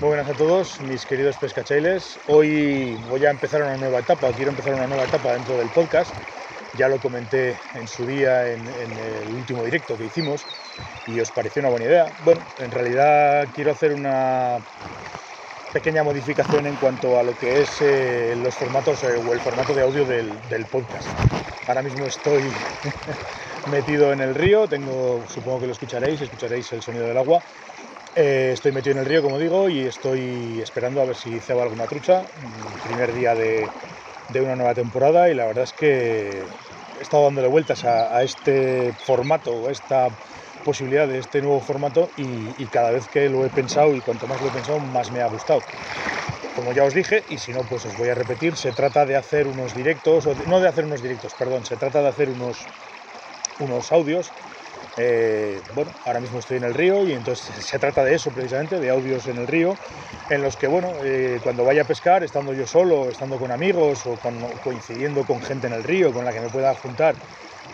Muy buenas a todos, mis queridos pescachailes. Hoy voy a empezar una nueva etapa, quiero empezar una nueva etapa dentro del podcast. Ya lo comenté en su día en, el último directo que hicimos y os pareció una buena idea. Bueno, en realidad quiero hacer una pequeña modificación en cuanto a lo que es eh, los formatos eh, o el formato de audio del, del podcast. Ahora mismo estoy metido en el río, tengo, supongo que lo escucharéis, escucharéis el sonido del agua eh, estoy metido en el río, como digo, y estoy esperando a ver si ceba alguna trucha. Mm, primer día de, una nueva temporada y la verdad es que he estado dándole vueltas a, este formato, a esta posibilidad de este nuevo formato y, cada vez que lo he pensado y cuanto más lo he pensado, más me ha gustado. Como ya os dije, y si no, pues os voy a repetir, se trata de hacer unos directos, no de hacer unos directos, perdón, se trata de hacer unos, unos audios eh, bueno, ahora mismo estoy en el río y entonces se trata de eso precisamente, de audios en el río, en los que, bueno, eh, cuando vaya a pescar, estando yo solo, estando con amigos o coincidiendo con gente en el río con la que me pueda juntar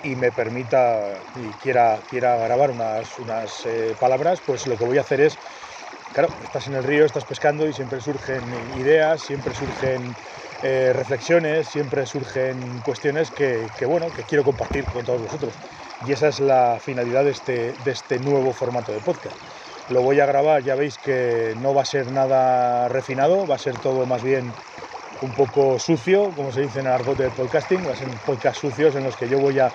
y me permita y quiera, quiera grabar unas, unas eh, palabras, pues lo que voy a hacer es, claro, estás en el río, estás pescando y siempre surgen ideas, siempre surgen reflexiones, siempre surgen cuestiones que, que, bueno, que quiero compartir con todos vosotros y esa es la finalidad de este, de este nuevo formato de podcast. Lo voy a grabar, ya veis que no va a ser nada refinado, va a ser todo más bien un poco sucio, como se dice en el argot del podcasting, va a ser podcast sucios en los que yo voy a,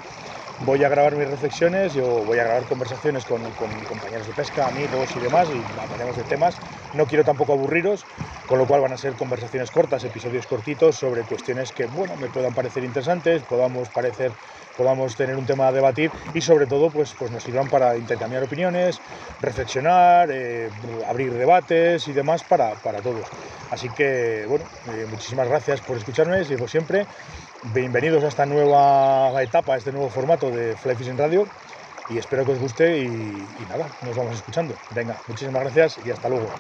voy a grabar mis reflexiones, yo voy a grabar conversaciones con, compañeros de pesca, amigos y demás, y hablaremos de temas. No quiero tampoco aburriros, con lo cual van a ser conversaciones cortas, episodios cortitos sobre cuestiones que, bueno, me puedan parecer interesantes, podamos parecer podamos tener un tema a debatir y sobre todo pues, pues nos sirvan para intercambiar opiniones, reflexionar, eh, abrir debates y demás para, todos. Así que bueno, eh, muchísimas gracias por escucharme, sigo siempre. Bienvenidos a esta nueva etapa, a este nuevo formato de Fly Fishing Radio y espero que os guste y, nada, nos vamos escuchando. Venga, muchísimas gracias y hasta luego.